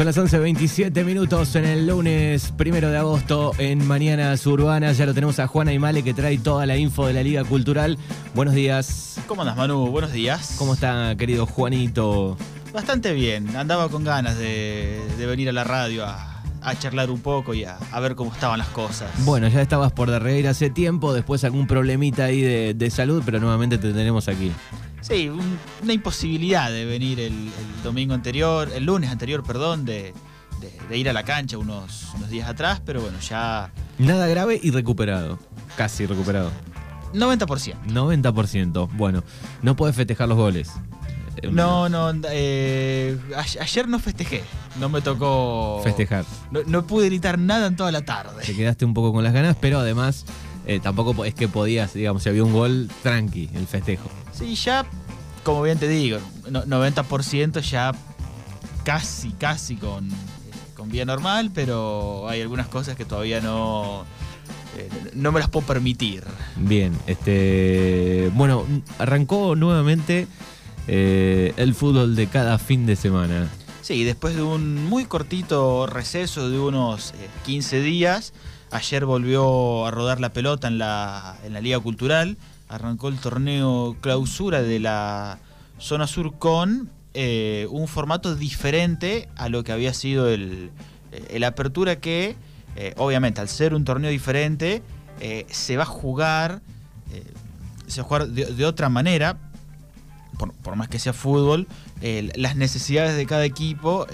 Son las 11.27 minutos en el lunes primero de agosto en Mañanas Urbanas. Ya lo tenemos a Juana Imale que trae toda la info de la Liga Cultural. Buenos días. ¿Cómo andas, Manu? Buenos días. ¿Cómo está, querido Juanito? Bastante bien. Andaba con ganas de, de venir a la radio a, a charlar un poco y a, a ver cómo estaban las cosas. Bueno, ya estabas por reír hace tiempo, después algún problemita ahí de, de salud, pero nuevamente te tenemos aquí. Sí, un- una imposibilidad de venir el, el domingo anterior, el lunes anterior, perdón, de, de- de ir a la cancha unos, unos días atrás, pero bueno, ya Nada grave y recuperado. Casi recuperado. 90%. 90%. Bueno, no puedes festejar los goles. Eh, No, no, eh, ayer no festejé, no me tocó Festejar. No, no pude gritar nada en toda la tarde. Te quedaste un poco con las ganas, pero además eh, tampoco po- es que podías, digamos, si había un gol, tranqui, el festejo. Sí, ya, como bien te digo, no- 90% ya casi, casi con, con vía normal, pero hay algunas cosas que todavía no, eh, no me las puedo permitir. Bien, este. Bueno, arrancó nuevamente eh, el fútbol de cada fin de semana. Sí, después de un muy cortito receso de unos eh, 15 días, ayer volvió a rodar la pelota en la, en la Liga Cultural, arrancó el torneo clausura de la zona sur con eh, un formato diferente a lo que había sido el, eh, el apertura que, eh, obviamente, al ser un torneo diferente, se va a jugar, se va a jugar de, de otra manera, por, por más que sea fútbol, las necesidades de cada equipo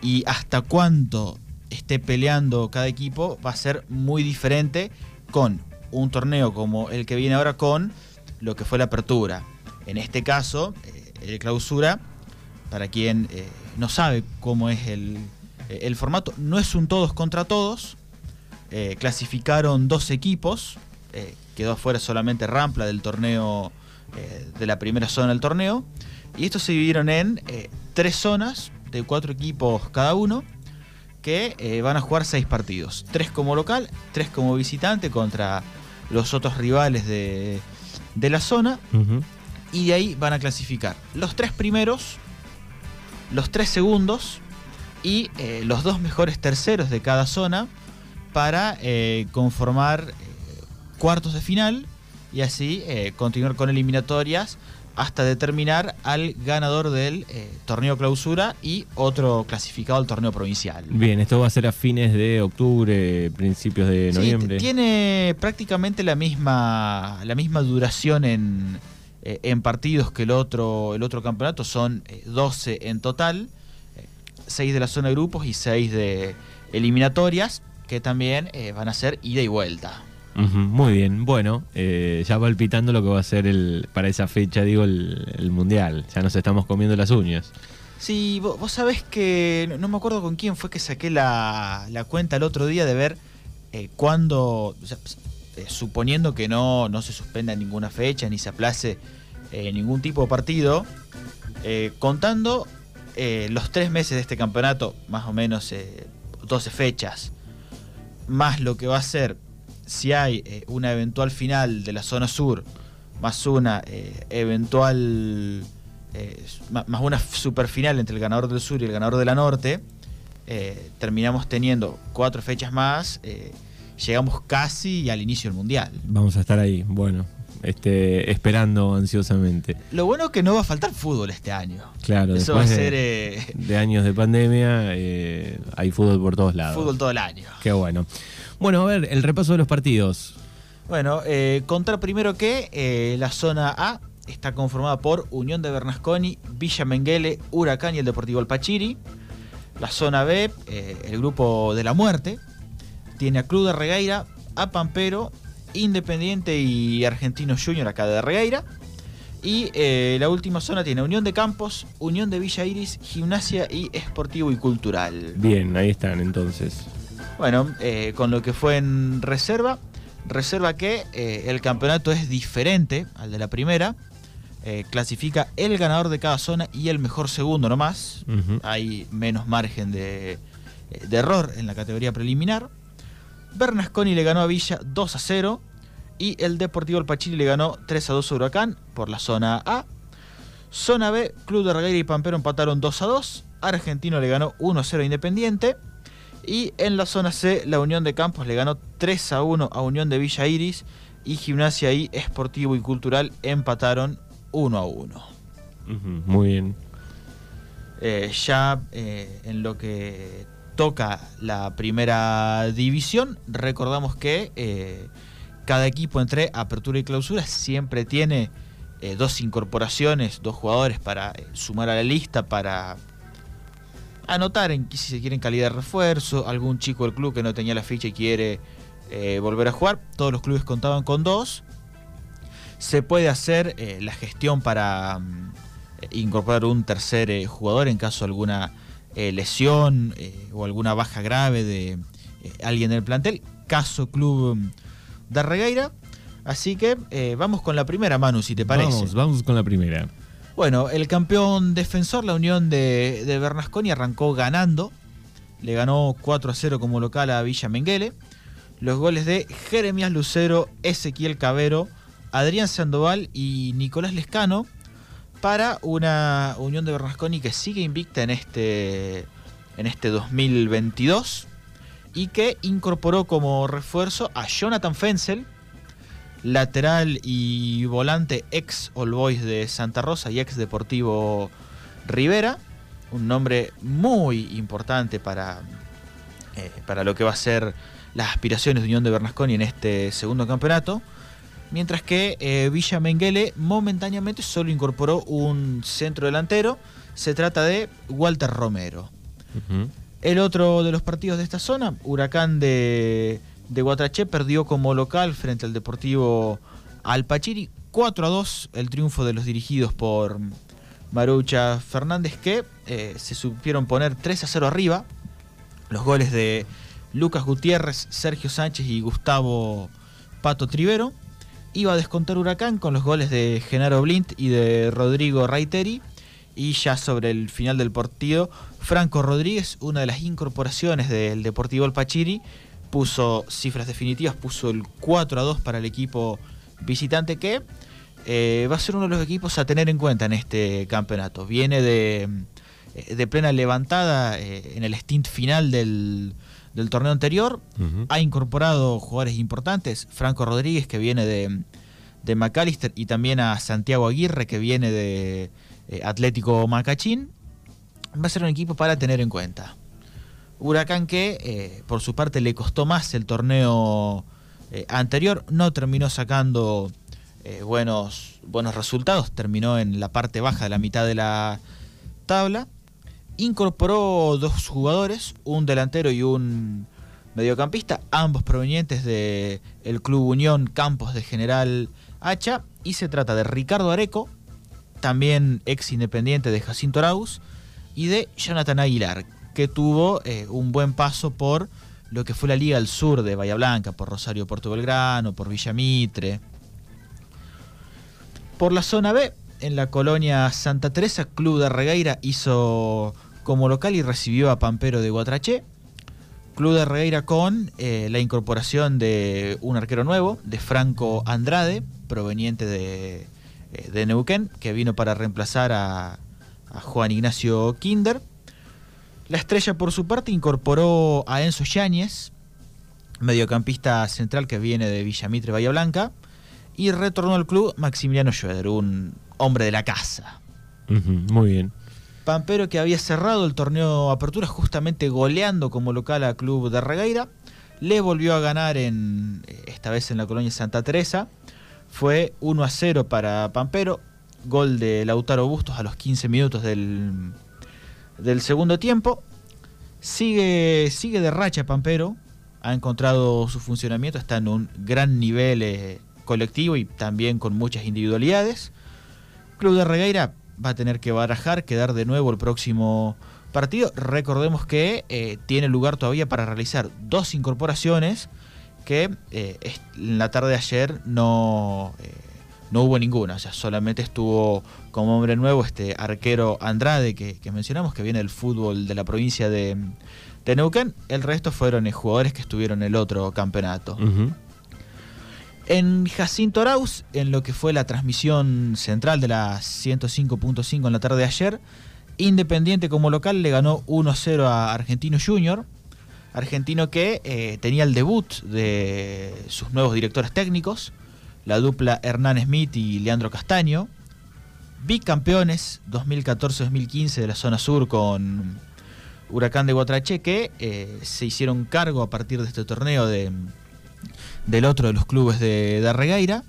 y hasta cuánto esté peleando cada equipo va a ser muy diferente con un torneo como el que viene ahora con lo que fue la apertura. En este caso, eh, el clausura, para quien eh, no sabe cómo es el, eh, el formato, no es un todos contra todos. Clasificaron dos equipos, quedó afuera solamente Rampla del torneo, de la primera zona del torneo. Y estos se dividieron en tres zonas de cuatro equipos cada uno que eh, van a jugar seis partidos. Tres como local, tres como visitante contra los otros rivales de, de la zona. Y de ahí van a clasificar los tres primeros, los tres segundos y eh, los dos mejores terceros de cada zona para eh, conformar cuartos de final y así continuar con eliminatorias hasta determinar al ganador del eh, torneo clausura y otro clasificado al torneo provincial. Bien, esto va a ser a fines de octubre, principios de noviembre. tiene prácticamente la misma, la misma duración en, eh, en partidos que el otro, el otro campeonato. Son eh, 12 en total, 6 de la zona de grupos y 6 de eliminatorias, que también eh, van a ser ida y vuelta. Muy bien, bueno, eh, ya palpitando lo que va a ser el, para esa fecha, digo, el, mundial. Ya nos estamos comiendo las uñas. Sí, vos, vos sabés que no, me acuerdo con quién fue que saqué la, la cuenta el otro día de ver eh, cuándo, eh, suponiendo que no, no se suspenda ninguna fecha ni se aplace eh, ningún tipo de partido, contando los tres meses de este campeonato, más o menos eh, 12 fechas, más lo que va a ser si hay eh, una eventual final de la zona sur, más una eh, eventual eh, más una super final entre el ganador del sur y el ganador de la norte, terminamos teniendo cuatro fechas más, llegamos casi al inicio del mundial. Vamos a estar ahí, bueno, este, esperando ansiosamente. Lo bueno es que no va a faltar fútbol este año. Claro, Eso va a después de- ser eh, de años de pandemia, eh, hay fútbol por todos lados. fútbol todo el año. Qué bueno. Bueno, a ver, el repaso de los partidos. Bueno, eh, contar primero que eh, la zona A está conformada por Unión de Bernasconi, Villa Menguele, Huracán y el Deportivo Alpachiri. La zona B, eh, el grupo de la muerte, tiene a Club de Regueira, a Pampero, Independiente y Argentino Junior acá de Regueira. Y eh, la última zona tiene Unión de Campos, Unión de Villa Iris, Gimnasia y Esportivo y Cultural. Bien, ahí están entonces. Bueno, eh, con lo que fue en reserva, reserva que eh, el campeonato es diferente al de la primera. Eh, clasifica el ganador de cada zona y el mejor segundo nomás. Ujú. Hay menos margen de, de error en la categoría preliminar. Bernasconi le ganó a Villa 2 a 0 y el Deportivo Alpachiri le ganó 3 a 2 a Huracán por la zona A. Zona B, Club de Regueira y Pampero empataron 2 a 2. Argentino le ganó 1 a 0 a Independiente. Y en la zona C, la Unión de Campos le ganó 3 a 1 a Unión de Villa Iris. Y Gimnasia y Esportivo y Cultural empataron 1 a 1. muy bien. Eh, ya eh, en lo que toca la primera división, recordamos que eh, cada equipo entre apertura y clausura siempre tiene dos incorporaciones, dos jugadores para sumar a la lista, para anotar en si se quiere en calidad de refuerzo, algún chico del club que no tenía la ficha y quiere volver a jugar. Todos los clubes contaban con dos. Se puede hacer la gestión para mm, incorporar un tercer eh, jugador en caso de alguna eh, lesión eh, o alguna baja grave de alguien del plantel. Caso Club de Regueira. Así que vamos con la primera, Manu, si te parece. Vamos, vamos con la primera. Bueno, el campeón defensor, la Unión de, Bernasconi, arrancó ganando. Le ganó 4 a 0 como local a Villa Menguele. Los goles de Jeremías Lucero, Ezequiel Cabero, Adrián Sandoval y Nicolás Lescano para una Unión de Bernasconi que sigue invicta en este, en este 2022 y que incorporó como refuerzo a Jonathan Fensel, lateral y volante ex All Boys de Santa Rosa y ex Deportivo Rivera, un nombre muy importante para, eh, para lo que va a ser las aspiraciones de Unión de Bernasconi en este segundo campeonato mientras que eh, Villa Menguele momentáneamente solo incorporó un centro delantero. Se trata de Walter Romero. El otro de los partidos de esta zona, Huracán de, de Guatraché, perdió como local frente al Deportivo Alpachiri 4 a 2 el triunfo de los dirigidos por Marucha Fernández que eh, se supieron poner 3 a 0 arriba. Los goles de Lucas Gutiérrez, Sergio Sánchez y Gustavo Pato Trivero iba a descontar Huracán con los goles de Genaro Blint y de Rodrigo Raiteri. Y ya sobre el final del partido, Franco Rodríguez, una de las incorporaciones del Deportivo Alpachiri, puso cifras definitivas, puso el 4 a 2 para el equipo visitante que eh, va a ser uno de los equipos a tener en cuenta en este campeonato. Viene de, de plena levantada eh, en el stint final del, del torneo anterior. Ha incorporado jugadores importantes, Franco Rodríguez que viene de, de McAllister y también a Santiago Aguirre que viene de eh, Atlético Macachín. Va a ser un equipo para tener en cuenta. Huracán que eh, por su parte le costó más el torneo eh, anterior, no terminó sacando buenos, buenos resultados, terminó en la parte baja de la mitad de la tabla. Incorporó dos jugadores, un delantero y un mediocampista, ambos provenientes del el Club Unión Campos de General Hacha, y se trata de Ricardo Areco, también ex independiente de Jacinto Arauz, y de Jonathan Aguilar, que tuvo eh, un buen paso por lo que fue la Liga del Sur de Bahía Blanca, por Rosario Puerto Belgrano, por Villamitre. Por la zona B, en la colonia Santa Teresa, Club de Regueira hizo como local y recibió a Pampero de Guatraché. Club de Regueira con eh, la incorporación de un arquero nuevo, de Franco Andrade, proveniente de, eh, de Neuquén, que vino para reemplazar a, Juan Ignacio Kinder. La estrella, por su parte, incorporó a Enzo Yáñez, mediocampista central que viene de Villamitre, Bahía Blanca, y retornó al club Maximiliano Schroeder, un hombre de la casa. muy bien. Pampero que había cerrado el torneo Apertura justamente goleando como local a Club de Regueira. Le volvió a ganar en esta vez en la colonia Santa Teresa. Fue 1 a 0 para Pampero. Gol de Lautaro Bustos a los 15 minutos del, del segundo tiempo. Sigue, sigue de racha Pampero. Ha encontrado su funcionamiento. Está en un gran nivel eh, colectivo y también con muchas individualidades. Club de Regueira va a tener que barajar, quedar de nuevo el próximo partido. Recordemos que eh, tiene lugar todavía para realizar dos incorporaciones que eh, en la tarde de ayer no, no hubo ninguna, o sea, solamente estuvo como hombre nuevo este arquero Andrade que, mencionamos, que viene del fútbol de la provincia de, Neuquén, el resto fueron jugadores que estuvieron en el otro campeonato. En Jacinto Arauz, en lo que fue la transmisión central de la 105.5 en la tarde de ayer, Independiente como local le ganó 1-0 a Argentino Junior. Argentino que eh, tenía el debut de sus nuevos directores técnicos, la dupla Hernán Smith y Leandro Castaño. Bicampeones 2014-2015 de la zona sur con Huracán de Guatrache que eh, se hicieron cargo a partir de este torneo de, del otro de los clubes de, de Arregueira.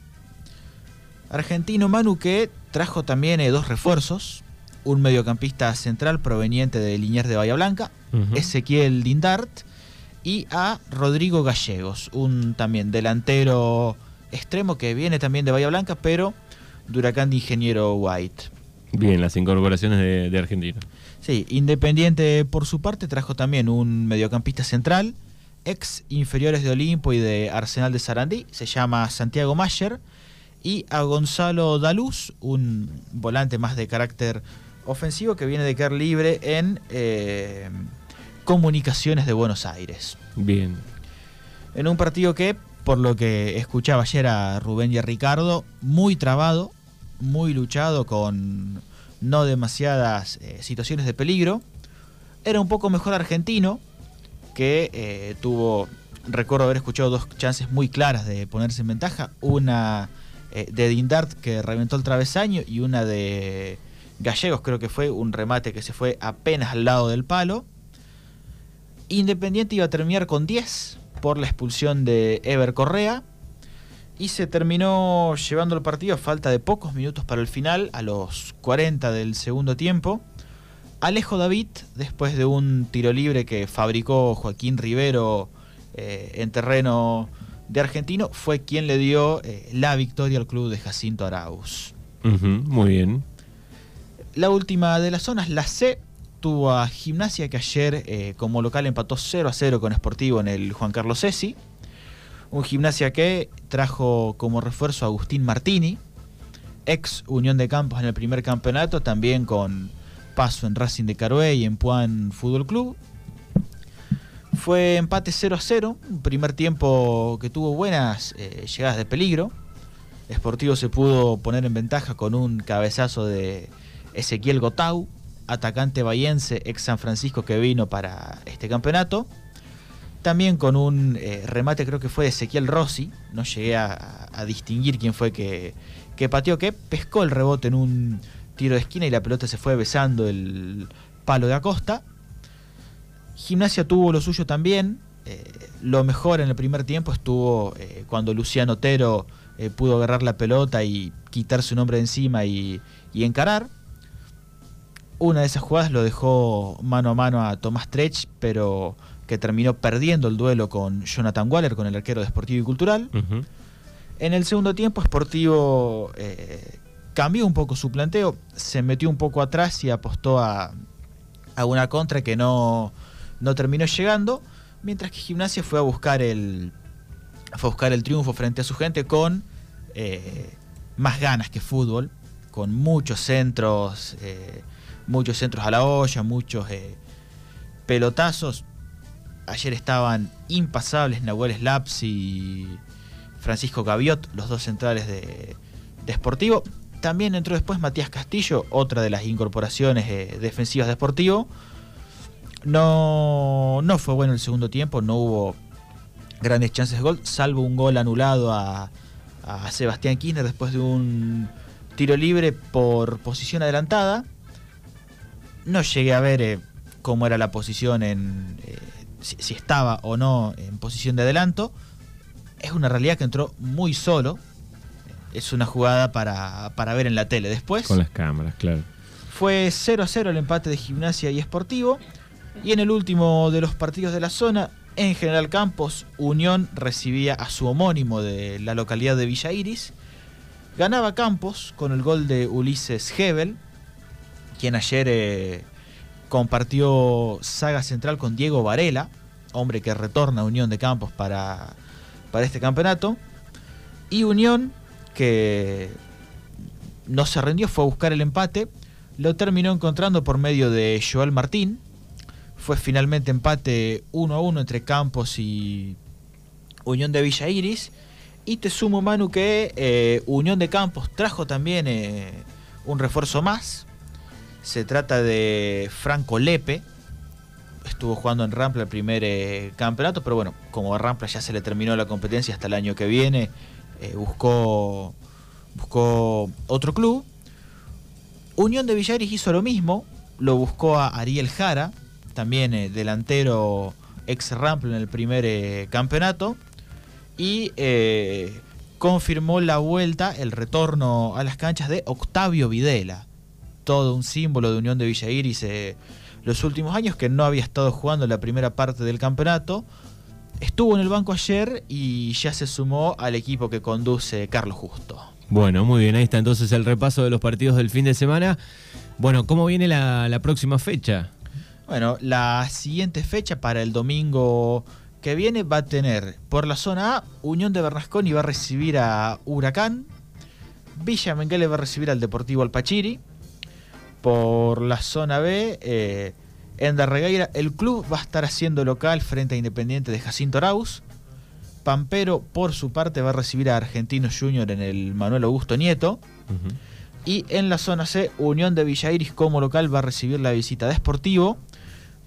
Argentino Manu que trajo también eh, dos refuerzos, un mediocampista central proveniente de Liniers de Bahía Blanca, Ezequiel Dindart, y a Rodrigo Gallegos, un también delantero extremo que viene también de Bahía Blanca, pero de Huracán de Ingeniero White. Bien, las incorporaciones de, de Argentina. Sí, Independiente por su parte trajo también un mediocampista central, ex inferiores de Olimpo y de Arsenal de Sarandí, se llama Santiago Mayer, y a Gonzalo Daluz, un volante más de carácter ofensivo que viene de quedar libre en eh, Comunicaciones de Buenos Aires. Bien. En un partido que, por lo que escuchaba ayer a Rubén y a Ricardo, muy trabado, muy luchado con no demasiadas eh, situaciones de peligro. Era un poco mejor argentino, que eh, tuvo, recuerdo haber escuchado dos chances muy claras de ponerse en ventaja. Una eh, de Dindart que reventó el travesaño y una de Gallegos, creo que fue un remate que se fue apenas al lado del palo. Independiente iba a terminar con 10 por la expulsión de Ever Correa y se terminó llevando el partido a falta de pocos minutos para el final, a los 40 del segundo tiempo. Alejo David, después de un tiro libre que fabricó Joaquín Rivero eh, en terreno de argentino, fue quien le dio eh, la victoria al club de Jacinto Arauz. muy bien. La última de las zonas, la C, tuvo a Gimnasia que ayer eh, como local empató 0 a 0 con Sportivo en el Juan Carlos Cesi. Un gimnasia que trajo como refuerzo a Agustín Martini, ex Unión de Campos en el primer campeonato, también con paso en Racing de Carué y en Puan Fútbol Club. Fue empate 0 a 0, un primer tiempo que tuvo buenas eh, llegadas de peligro. Sportivo se pudo poner en ventaja con un cabezazo de Ezequiel Gotau, atacante bayense ex San Francisco que vino para este campeonato. También con un eh, remate, creo que fue de Ezequiel Rossi. No llegué a, distinguir quién fue que, que, pateó, que pescó el rebote en un tiro de esquina y la pelota se fue besando el palo de Acosta. Gimnasia tuvo lo suyo también. Eh, lo mejor en el primer tiempo estuvo eh, cuando Luciano Otero pudo agarrar la pelota y quitar su nombre de encima y, y encarar. Una de esas jugadas lo dejó mano a mano a Tomás Trech, pero que terminó perdiendo el duelo con Jonathan Waller, con el arquero de Sportivo y Cultural. Uh -huh. En el segundo tiempo, Sportivo eh, cambió un poco su planteo, se metió un poco atrás y apostó a, a una contra que no, no, terminó llegando, mientras que Gimnasia fue a buscar el, fue a buscar el triunfo frente a su gente con eh, más ganas que fútbol, con muchos centros, eh, muchos centros a la olla, muchos eh, pelotazos Ayer estaban impasables Nahuel Slaps y Francisco Gaviot, los dos centrales de, de Sportivo. También entró después Matías Castillo, otra de las incorporaciones eh, defensivas de Sportivo. No, no fue bueno el segundo tiempo, no hubo grandes chances de gol, salvo un gol anulado a, a Sebastián Kirchner después de un tiro libre por posición adelantada. No llegué a ver eh, cómo era la posición en, eh, si, si, estaba o no en posición de adelanto. Es una realidad que entró muy solo. Es una jugada para, para ver en la tele después. Con las cámaras, claro. Fue 0 a 0 el empate de gimnasia y esportivo. Y en el último de los partidos de la zona, en General Campos, Unión recibía a su homónimo de la localidad de Villa Iris. Ganaba Campos con el gol de Ulises Hebel, quien ayer eh, compartió saga central con Diego Varela, hombre que retorna a Unión de Campos para, para este campeonato. Y Unión, que no se rindió, fue a buscar el empate, lo terminó encontrando por medio de Joel Martín. Fue finalmente empate 1 a 1 entre Campos y Unión de Villa Iris. Y te sumo, Manu, que eh, Unión de Campos trajo también eh, un refuerzo más. Se trata de Franco Lepe. Estuvo jugando en Rampla el primer eh, campeonato, pero bueno, como a Rampla ya se le terminó la competencia hasta el año que viene, buscó, buscó otro club. Unión de Villaris hizo lo mismo, lo buscó a Ariel Jara, también delantero ex Rampla en el primer campeonato y eh, confirmó la vuelta, el retorno a las canchas de Octavio Videla, todo un símbolo de Unión de Villa Iris eh, los últimos años, que no había estado jugando la primera parte del campeonato. Estuvo en el banco ayer y ya se sumó al equipo que conduce Carlos Justo. Bueno, muy bien, ahí está entonces el repaso de los partidos del fin de semana. Bueno, ¿cómo viene la, la próxima fecha? Bueno, la siguiente fecha para el domingo que viene va a tener por la zona A Unión de y va a recibir a Huracán. Villa Menguele va a recibir al Deportivo Alpachiri. Por la zona B, eh, en Darregueira, el club va a estar haciendo local frente a Independiente de Jacinto Arauz. Pampero, por su parte, va a recibir a Argentinos Junior en el Manuel Augusto Nieto. Y en la zona C, Unión de Villa Iris como local va a recibir la visita de Sportivo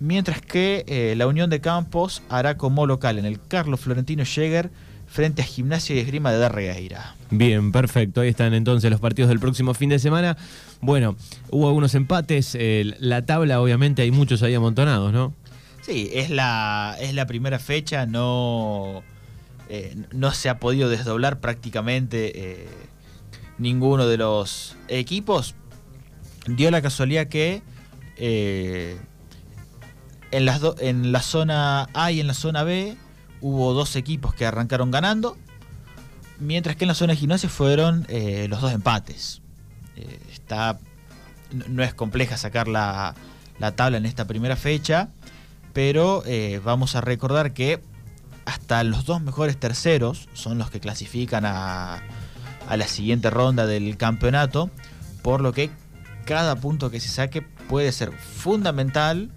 mientras que eh, la Unión de Campos hará como local en el Carlos Florentino Jäger frente a Gimnasia y Esgrima de Darregueira. Bien, perfecto. Ahí están entonces los partidos del próximo fin de semana. Bueno, hubo algunos empates. la tabla, obviamente, hay muchos ahí amontonados, ¿no? Sí, es la, es la primera fecha. No, eh, no se ha podido desdoblar prácticamente eh, ninguno de los equipos. Dio la casualidad que en, las en la zona A y en la zona B hubo dos equipos que arrancaron ganando, mientras que en la zona de gimnasia fueron eh, los dos empates. Eh, está, no es compleja sacar la, tabla en esta primera fecha, pero eh, vamos a recordar que hasta los dos mejores terceros son los que clasifican a, a la siguiente ronda del campeonato, por lo que cada punto que se saque puede ser fundamental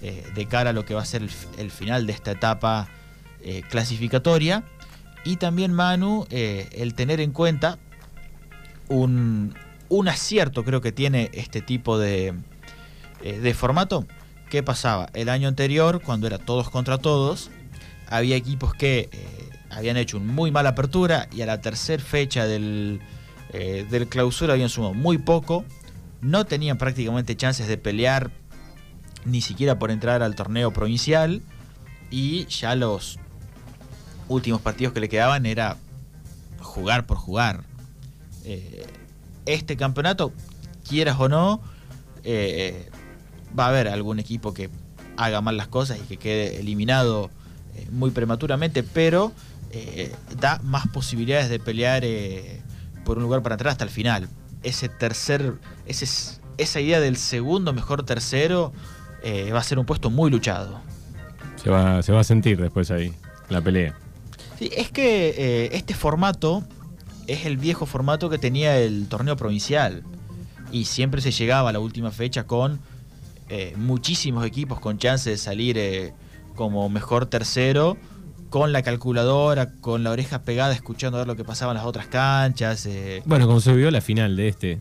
de cara a lo que va a ser el, final de esta etapa eh, clasificatoria. Y también, Manu, eh, el tener en cuenta un, acierto creo que tiene este tipo de, de formato. ¿Qué pasaba? El año anterior, cuando era todos contra todos, había equipos que habían hecho una muy mala apertura y a la tercera fecha del, del clausura habían sumado muy poco. No tenían prácticamente chances de pelear ni siquiera por entrar al torneo provincial y ya los últimos partidos que le quedaban era jugar por jugar. Eh, este campeonato, quieras o no, eh, va a haber algún equipo que haga mal las cosas y que quede eliminado eh, muy prematuramente, pero da más posibilidades de pelear por un lugar para entrar hasta el final. Ese tercer, ese, esa idea del segundo mejor tercero va a ser un puesto muy luchado. Se va, se va a sentir después ahí, la pelea. Sí, es que eh, este formato es el viejo formato que tenía el torneo provincial. Y siempre se llegaba a la última fecha con eh, muchísimos equipos con chance de salir como mejor tercero, con la calculadora, con la oreja pegada, escuchando a ver lo que pasaba en las otras canchas. Bueno, como se vio la final de este.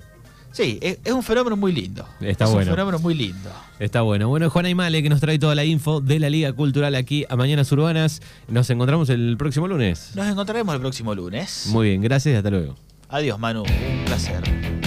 Sí, es, un fenómeno muy lindo. Está es un fenómeno muy lindo. Está bueno. Bueno, Juan Aymale que nos trae toda la info de la Liga Cultural aquí a Mañanas Urbanas. Nos encontramos el próximo lunes. Nos encontraremos el próximo lunes. Muy bien, gracias y hasta luego. Adiós, Manu. Un placer.